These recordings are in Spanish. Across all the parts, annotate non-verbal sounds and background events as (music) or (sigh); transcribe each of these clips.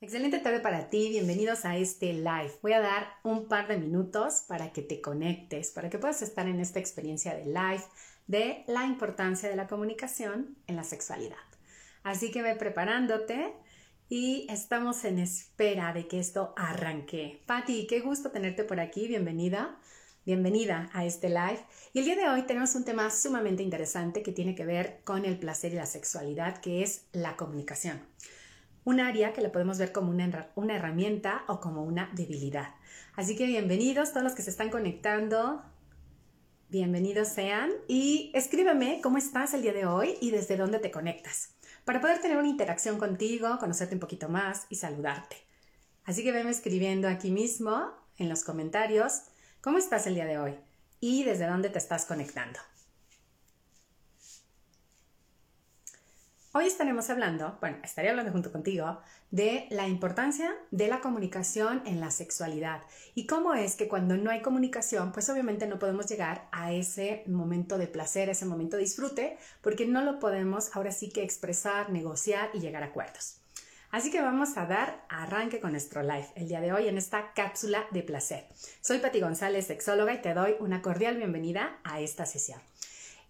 Excelente tarde para ti, bienvenidos a este live. Voy a dar un par de minutos para que te conectes, para que puedas estar en esta experiencia de live de la importancia de la comunicación en la sexualidad. Así que ve preparándote y estamos en espera de que esto arranque. Patti, qué gusto tenerte por aquí, bienvenida. Bienvenida a este live. Y el día de hoy tenemos un tema sumamente interesante que tiene que ver con el placer y la sexualidad, que es la comunicación un área que la podemos ver como una, una herramienta o como una debilidad. Así que bienvenidos todos los que se están conectando. Bienvenidos sean y escríbeme cómo estás el día de hoy y desde dónde te conectas para poder tener una interacción contigo, conocerte un poquito más y saludarte. Así que venme escribiendo aquí mismo en los comentarios cómo estás el día de hoy y desde dónde te estás conectando. Hoy estaremos hablando, bueno, estaré hablando junto contigo de la importancia de la comunicación en la sexualidad y cómo es que cuando no hay comunicación, pues obviamente no podemos llegar a ese momento de placer, ese momento de disfrute, porque no lo podemos ahora sí que expresar, negociar y llegar a acuerdos. Así que vamos a dar arranque con nuestro live el día de hoy en esta cápsula de placer. Soy Pati González, sexóloga, y te doy una cordial bienvenida a esta sesión.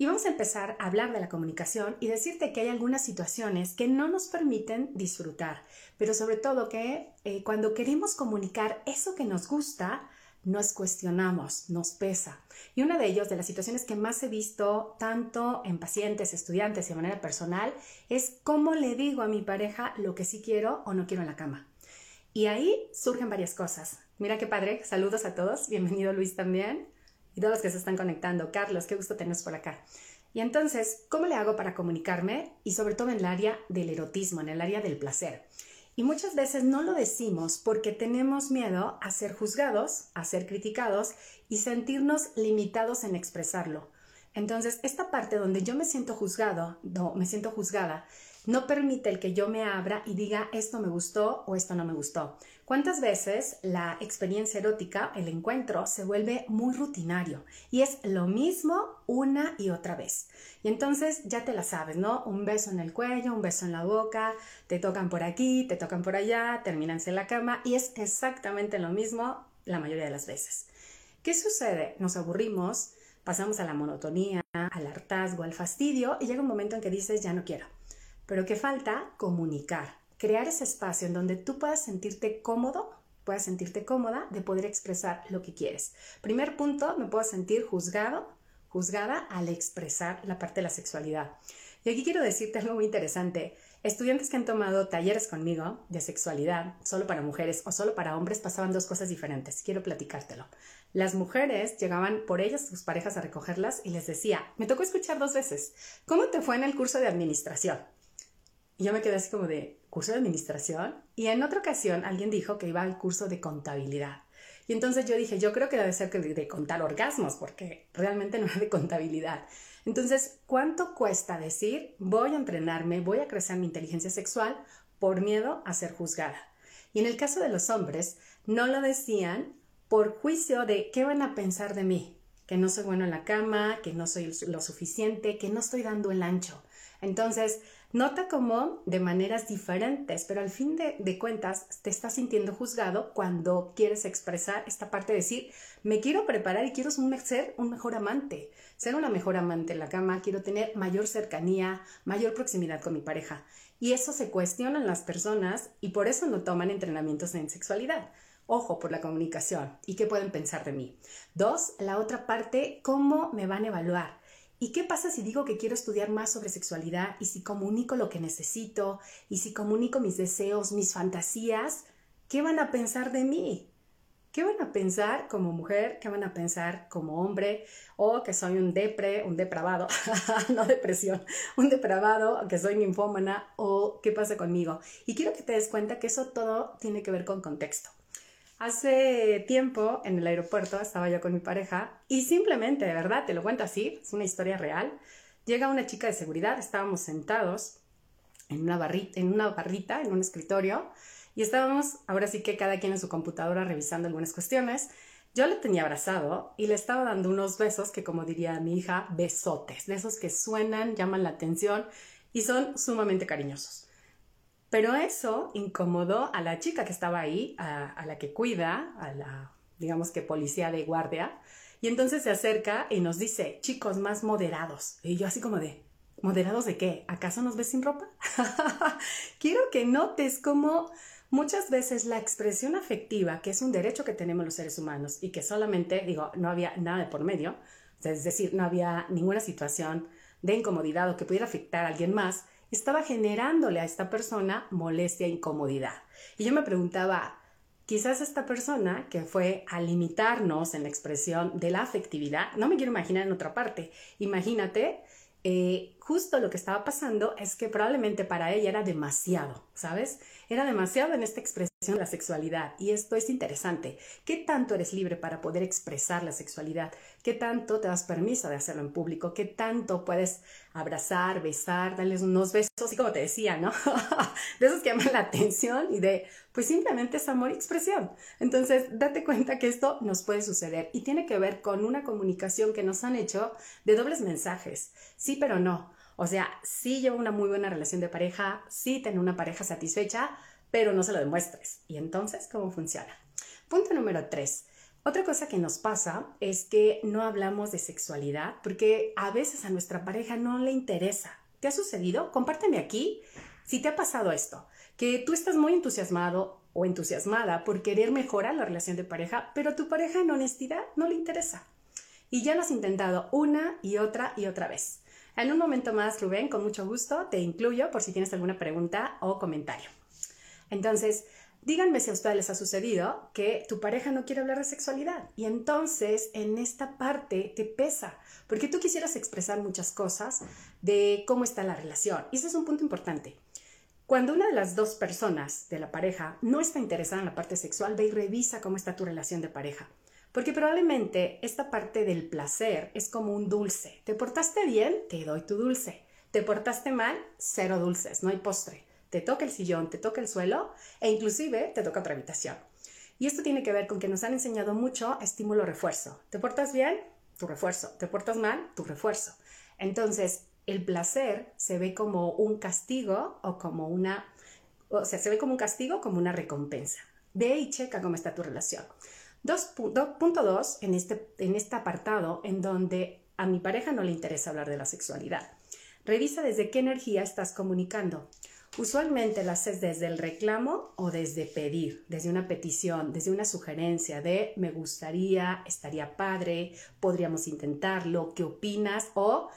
Y vamos a empezar a hablar de la comunicación y decirte que hay algunas situaciones que no nos permiten disfrutar, pero sobre todo que eh, cuando queremos comunicar eso que nos gusta, nos cuestionamos, nos pesa. Y una de ellos, de las situaciones que más he visto tanto en pacientes, estudiantes y de manera personal, es cómo le digo a mi pareja lo que sí quiero o no quiero en la cama. Y ahí surgen varias cosas. Mira qué padre, saludos a todos, bienvenido Luis también y todos los que se están conectando. Carlos, qué gusto tenernos por acá. Y entonces, ¿cómo le hago para comunicarme? Y sobre todo en el área del erotismo, en el área del placer. Y muchas veces no lo decimos porque tenemos miedo a ser juzgados, a ser criticados y sentirnos limitados en expresarlo. Entonces, esta parte donde yo me siento juzgado, no, me siento juzgada, no permite el que yo me abra y diga esto me gustó o esto no me gustó. ¿Cuántas veces la experiencia erótica, el encuentro, se vuelve muy rutinario y es lo mismo una y otra vez? Y entonces ya te la sabes, ¿no? Un beso en el cuello, un beso en la boca, te tocan por aquí, te tocan por allá, terminan en la cama y es exactamente lo mismo la mayoría de las veces. ¿Qué sucede? Nos aburrimos, pasamos a la monotonía, al hartazgo, al fastidio y llega un momento en que dices ya no quiero pero que falta comunicar, crear ese espacio en donde tú puedas sentirte cómodo, puedas sentirte cómoda de poder expresar lo que quieres. Primer punto, me puedo sentir juzgado, juzgada al expresar la parte de la sexualidad. Y aquí quiero decirte algo muy interesante. Estudiantes que han tomado talleres conmigo de sexualidad, solo para mujeres o solo para hombres, pasaban dos cosas diferentes. Quiero platicártelo. Las mujeres llegaban por ellas, sus parejas, a recogerlas y les decía, me tocó escuchar dos veces, ¿cómo te fue en el curso de administración? Yo me quedé así como de curso de administración. Y en otra ocasión alguien dijo que iba al curso de contabilidad. Y entonces yo dije, yo creo que debe ser de, de contar orgasmos, porque realmente no es de contabilidad. Entonces, ¿cuánto cuesta decir, voy a entrenarme, voy a crecer mi inteligencia sexual por miedo a ser juzgada? Y en el caso de los hombres, no lo decían por juicio de qué van a pensar de mí, que no soy bueno en la cama, que no soy lo suficiente, que no estoy dando el ancho. Entonces, Nota cómo de maneras diferentes, pero al fin de, cuentas te estás sintiendo juzgado cuando quieres expresar esta parte de decir, me quiero preparar y quiero ser un mejor amante, ser una mejor amante en la cama, quiero tener mayor cercanía, mayor proximidad con mi pareja. Y eso se cuestionan las personas y por eso no toman entrenamientos en sexualidad. Ojo por la comunicación y qué pueden pensar de mí. Dos, la otra parte, cómo me van a evaluar. ¿Y qué pasa si digo que quiero estudiar más sobre sexualidad y si comunico lo que necesito y si comunico mis deseos, mis fantasías? ¿Qué van a pensar de mí? ¿Qué van a pensar como mujer? ¿Qué van a pensar como hombre? O que soy un depre, un depravado, (laughs) no depresión, un depravado, que soy ninfómana o qué pasa conmigo. Y quiero que te des cuenta que eso todo tiene que ver con contexto. Hace tiempo en el aeropuerto estaba yo con mi pareja y simplemente, de verdad, te lo cuento así, es una historia real. Llega una chica de seguridad, estábamos sentados en una, barrita, en una barrita, en un escritorio, y estábamos ahora sí que cada quien en su computadora revisando algunas cuestiones. Yo le tenía abrazado y le estaba dando unos besos que, como diría mi hija, besotes, de esos que suenan, llaman la atención y son sumamente cariñosos. Pero eso incomodó a la chica que estaba ahí, a, la que cuida, a la, digamos que policía de guardia, y entonces se acerca y nos dice, chicos, más moderados. Y yo así como de, ¿moderados de qué? ¿Acaso nos ves sin ropa? (laughs) Quiero que notes cómo muchas veces la expresión afectiva, que es un derecho que tenemos los seres humanos y que solamente, digo, no había nada de por medio, es decir, no había ninguna situación de incomodidad o que pudiera afectar a alguien más, estaba generándole a esta persona molestia e incomodidad. Y yo me preguntaba, quizás esta persona que fue a limitarnos en la expresión de la afectividad, no me quiero imaginar en otra parte, imagínate, eh, justo lo que estaba pasando es que probablemente para ella era demasiado, ¿sabes? Era demasiado en esta expresión la sexualidad y esto es interesante. ¿Qué tanto eres libre para poder expresar la sexualidad? ¿Qué tanto te das permiso de hacerlo en público? ¿Qué tanto puedes abrazar, besar, darles unos besos, así como te decía, ¿no? (laughs) de esos que llaman la atención y de, pues simplemente es amor y expresión. Entonces, date cuenta que esto nos puede suceder y tiene que ver con una comunicación que nos han hecho de dobles mensajes. Sí, pero no. O sea, sí llevo una muy buena relación de pareja, sí tengo una pareja satisfecha, pero no se lo demuestres. ¿Y entonces cómo funciona? Punto número tres. Otra cosa que nos pasa es que no hablamos de sexualidad porque a veces a nuestra pareja no le interesa. ¿Te ha sucedido? Compárteme aquí si te ha pasado esto, que tú estás muy entusiasmado o entusiasmada por querer mejorar la relación de pareja, pero tu pareja en honestidad no le interesa. Y ya lo has intentado una y otra y otra vez. En un momento más, Rubén, con mucho gusto, te incluyo por si tienes alguna pregunta o comentario. Entonces, díganme si a ustedes les ha sucedido que tu pareja no quiere hablar de sexualidad y entonces en esta parte te pesa, porque tú quisieras expresar muchas cosas de cómo está la relación. Y ese es un punto importante. Cuando una de las dos personas de la pareja no está interesada en la parte sexual, ve y revisa cómo está tu relación de pareja. Porque probablemente esta parte del placer es como un dulce. ¿Te portaste bien? Te doy tu dulce. ¿Te portaste mal? Cero dulces, no hay postre. Te toca el sillón, te toca el suelo e inclusive te toca otra habitación. Y esto tiene que ver con que nos han enseñado mucho estímulo-refuerzo. ¿Te portas bien? Tu refuerzo. ¿Te portas mal? Tu refuerzo. Entonces, el placer se ve como un castigo o como una, o sea, se ve como un castigo como una recompensa. Ve y checa cómo está tu relación. punto dos, en este, en este apartado en donde a mi pareja no le interesa hablar de la sexualidad. Revisa desde qué energía estás comunicando. Usualmente lo haces desde el reclamo o desde pedir, desde una petición, desde una sugerencia de me gustaría, estaría padre, podríamos intentarlo, ¿qué opinas? O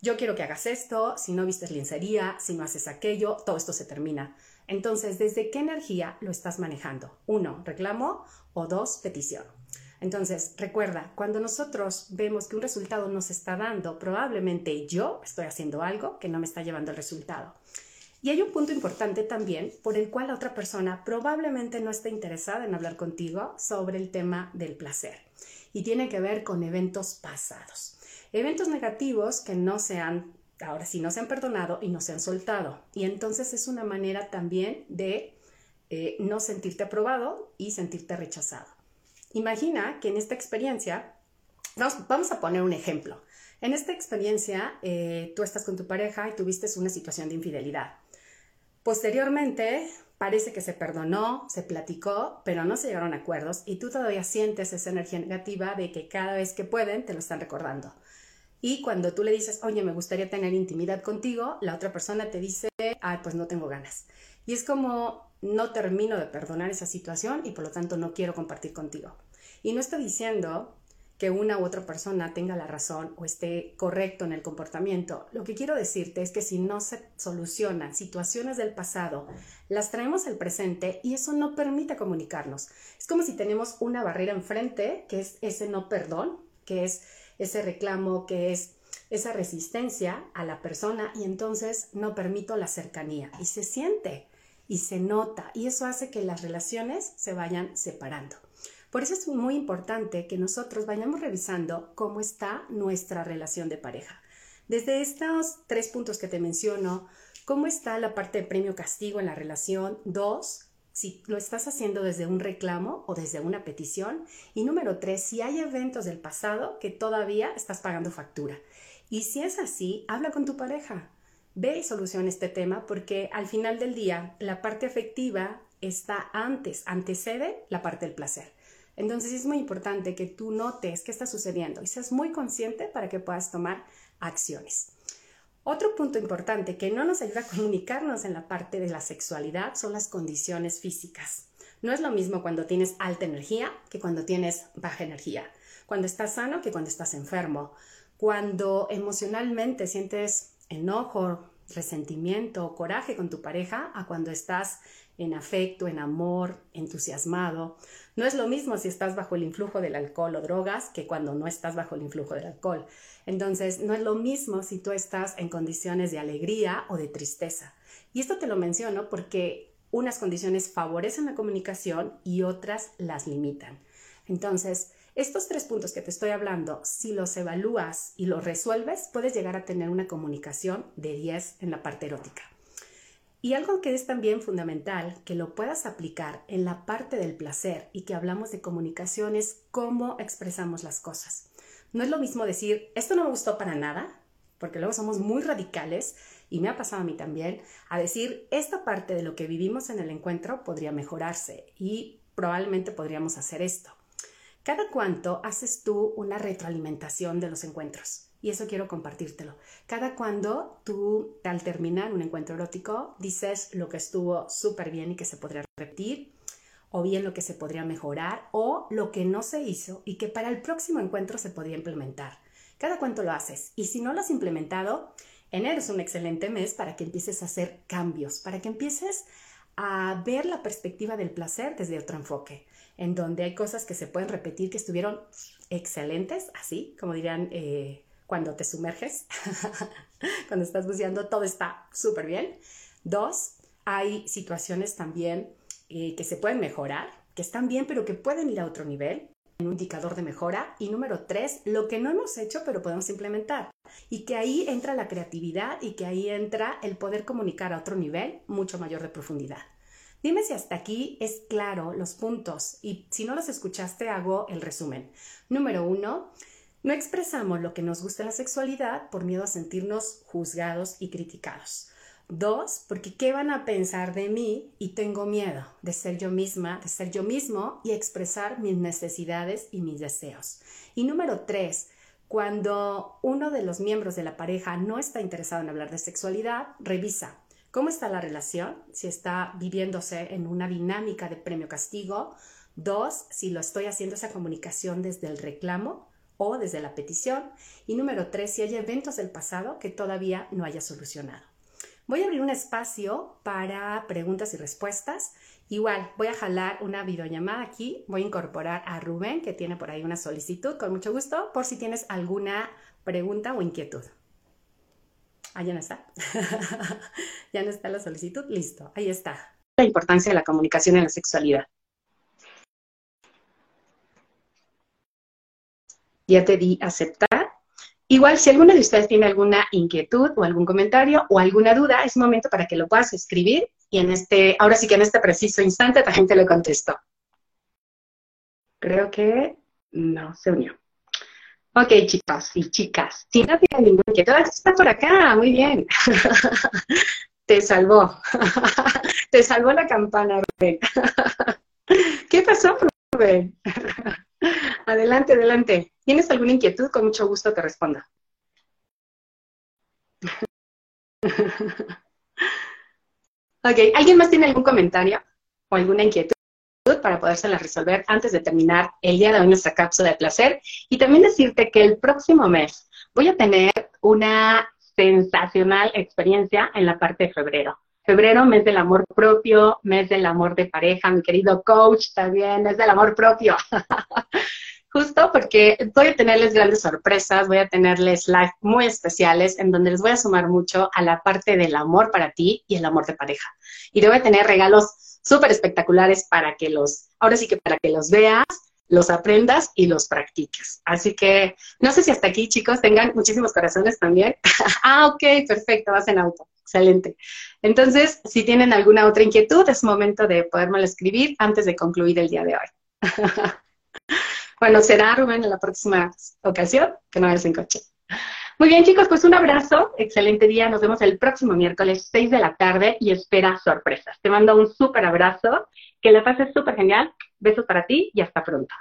yo quiero que hagas esto, si no vistes lencería, si no haces aquello, todo esto se termina. Entonces, ¿desde qué energía lo estás manejando? Uno, reclamo o dos, petición. Entonces, recuerda, cuando nosotros vemos que un resultado nos está dando, probablemente yo estoy haciendo algo que no me está llevando el resultado. Y hay un punto importante también por el cual la otra persona probablemente no está interesada en hablar contigo sobre el tema del placer. Y tiene que ver con eventos pasados. Eventos negativos que no se han ahora sí no se han perdonado y no se han soltado. Y entonces es una manera también de eh, no sentirte aprobado y sentirte rechazado. Imagina que en esta experiencia, vamos, a poner un ejemplo. En esta experiencia, eh, tú estás con tu pareja y tuviste una situación de infidelidad. Posteriormente, parece que se perdonó, se platicó, pero no se llegaron acuerdos y tú todavía sientes esa energía negativa de que cada vez que pueden te lo están recordando. Y cuando tú le dices, oye, me gustaría tener intimidad contigo, la otra persona te dice, ay, pues no tengo ganas. Y es como, no termino de perdonar esa situación y por lo tanto no quiero compartir contigo. Y no estoy diciendo que una u otra persona tenga la razón o esté correcto en el comportamiento. Lo que quiero decirte es que si no se solucionan situaciones del pasado, las traemos al presente y eso no permite comunicarnos. Es como si tenemos una barrera enfrente, que es ese no perdón, que es ese reclamo que es esa resistencia a la persona y entonces no permito la cercanía y se siente y se nota y eso hace que las relaciones se vayan separando. Por eso es muy importante que nosotros vayamos revisando cómo está nuestra relación de pareja. Desde estos tres puntos que te menciono, cómo está la parte de premio castigo en la relación, dos, si lo estás haciendo desde un reclamo o desde una petición. Y número tres, si hay eventos del pasado que todavía estás pagando factura. Y si es así, habla con tu pareja. ve y soluciona este tema porque al final del día la parte afectiva está antes, antecede la parte del placer. Entonces es muy importante que tú notes qué está sucediendo y seas muy consciente para que puedas tomar acciones. Otro punto importante que no nos ayuda a comunicarnos en la parte de la sexualidad son las condiciones físicas. No es lo mismo cuando tienes alta energía que cuando tienes baja energía, cuando estás sano que cuando estás enfermo, cuando emocionalmente sientes enojo, resentimiento, coraje con tu pareja, a cuando estás en afecto, en amor, entusiasmado. No es lo mismo si estás bajo el influjo del alcohol o drogas que cuando no estás bajo el influjo del alcohol. Entonces, no es lo mismo si tú estás en condiciones de alegría o de tristeza. Y esto te lo menciono porque unas condiciones favorecen la comunicación y otras las limitan. Entonces, estos tres puntos que te estoy hablando, si los evalúas y los resuelves, puedes llegar a tener una comunicación de 10 en la parte erótica. Y algo que es también fundamental, que lo puedas aplicar en la parte del placer y que hablamos de comunicación es cómo expresamos las cosas. No es lo mismo decir, esto no me gustó para nada, porque luego somos muy radicales y me ha pasado a mí también, a decir, esta parte de lo que vivimos en el encuentro podría mejorarse y probablemente podríamos hacer esto. Cada cuánto haces tú una retroalimentación de los encuentros. Y eso quiero compartírtelo. Cada cuando tú, al terminar un encuentro erótico, dices lo que estuvo súper bien y que se podría repetir, o bien lo que se podría mejorar, o lo que no se hizo y que para el próximo encuentro se podría implementar. Cada cuánto lo haces. Y si no lo has implementado, enero es un excelente mes para que empieces a hacer cambios, para que empieces a ver la perspectiva del placer desde otro enfoque, en donde hay cosas que se pueden repetir que estuvieron excelentes, así como dirían eh, cuando te sumerges, (laughs) cuando estás buceando, todo está súper bien. Dos, hay situaciones también eh, que se pueden mejorar, que están bien, pero que pueden ir a otro nivel, un indicador de mejora. Y número tres, lo que no hemos hecho, pero podemos implementar. Y que ahí entra la creatividad y que ahí entra el poder comunicar a otro nivel mucho mayor de profundidad. Dime si hasta aquí es claro los puntos y si no los escuchaste hago el resumen. Número uno, no expresamos lo que nos gusta en la sexualidad por miedo a sentirnos juzgados y criticados. Dos, porque ¿qué van a pensar de mí? Y tengo miedo de ser yo misma, de ser yo mismo y expresar mis necesidades y mis deseos. Y número tres, cuando uno de los miembros de la pareja no está interesado en hablar de sexualidad, revisa cómo está la relación, si está viviéndose en una dinámica de premio-castigo. Dos, si lo estoy haciendo esa comunicación desde el reclamo o desde la petición. Y número tres, si hay eventos del pasado que todavía no haya solucionado. Voy a abrir un espacio para preguntas y respuestas. Igual, voy a jalar una videollamada aquí. Voy a incorporar a Rubén, que tiene por ahí una solicitud, con mucho gusto, por si tienes alguna pregunta o inquietud. Ah, ya no está. (laughs) ya no está la solicitud. Listo, ahí está. La importancia de la comunicación en la sexualidad. ya te di aceptar. Igual, si alguna de ustedes tiene alguna inquietud o algún comentario o alguna duda, es momento para que lo puedas escribir y en este, ahora sí que en este preciso instante la gente le contestó. Creo que no se unió. Ok, chicos y chicas, si no tienen ninguna inquietud, ah, está por acá, muy bien. (laughs) Te salvó. (laughs) Te salvó la campana, Rubén. (laughs) ¿Qué pasó, Rubén? Adelante, adelante. ¿Tienes alguna inquietud? Con mucho gusto te responda. (laughs) ok, ¿alguien más tiene algún comentario o alguna inquietud para podérsela resolver antes de terminar el día de hoy nuestra cápsula de placer? Y también decirte que el próximo mes voy a tener una sensacional experiencia en la parte de febrero. Febrero, mes del amor propio, mes del amor de pareja, mi querido coach también, mes del amor propio. (laughs) Justo porque voy a tenerles grandes sorpresas, voy a tenerles live muy especiales en donde les voy a sumar mucho a la parte del amor para ti y el amor de pareja. Y te voy a tener regalos súper espectaculares para que los, ahora sí que para que los veas, los aprendas y los practiques. Así que no sé si hasta aquí, chicos, tengan muchísimos corazones también. (laughs) ah, ok, perfecto, vas en auto. Excelente. Entonces, si tienen alguna otra inquietud, es momento de podérmelo escribir antes de concluir el día de hoy. (laughs) bueno, será Rubén en la próxima ocasión, que no vayas en coche. Muy bien, chicos, pues un abrazo, excelente día. Nos vemos el próximo miércoles, 6 de la tarde, y espera sorpresas. Te mando un súper abrazo, que la pases súper genial. Besos para ti y hasta pronto.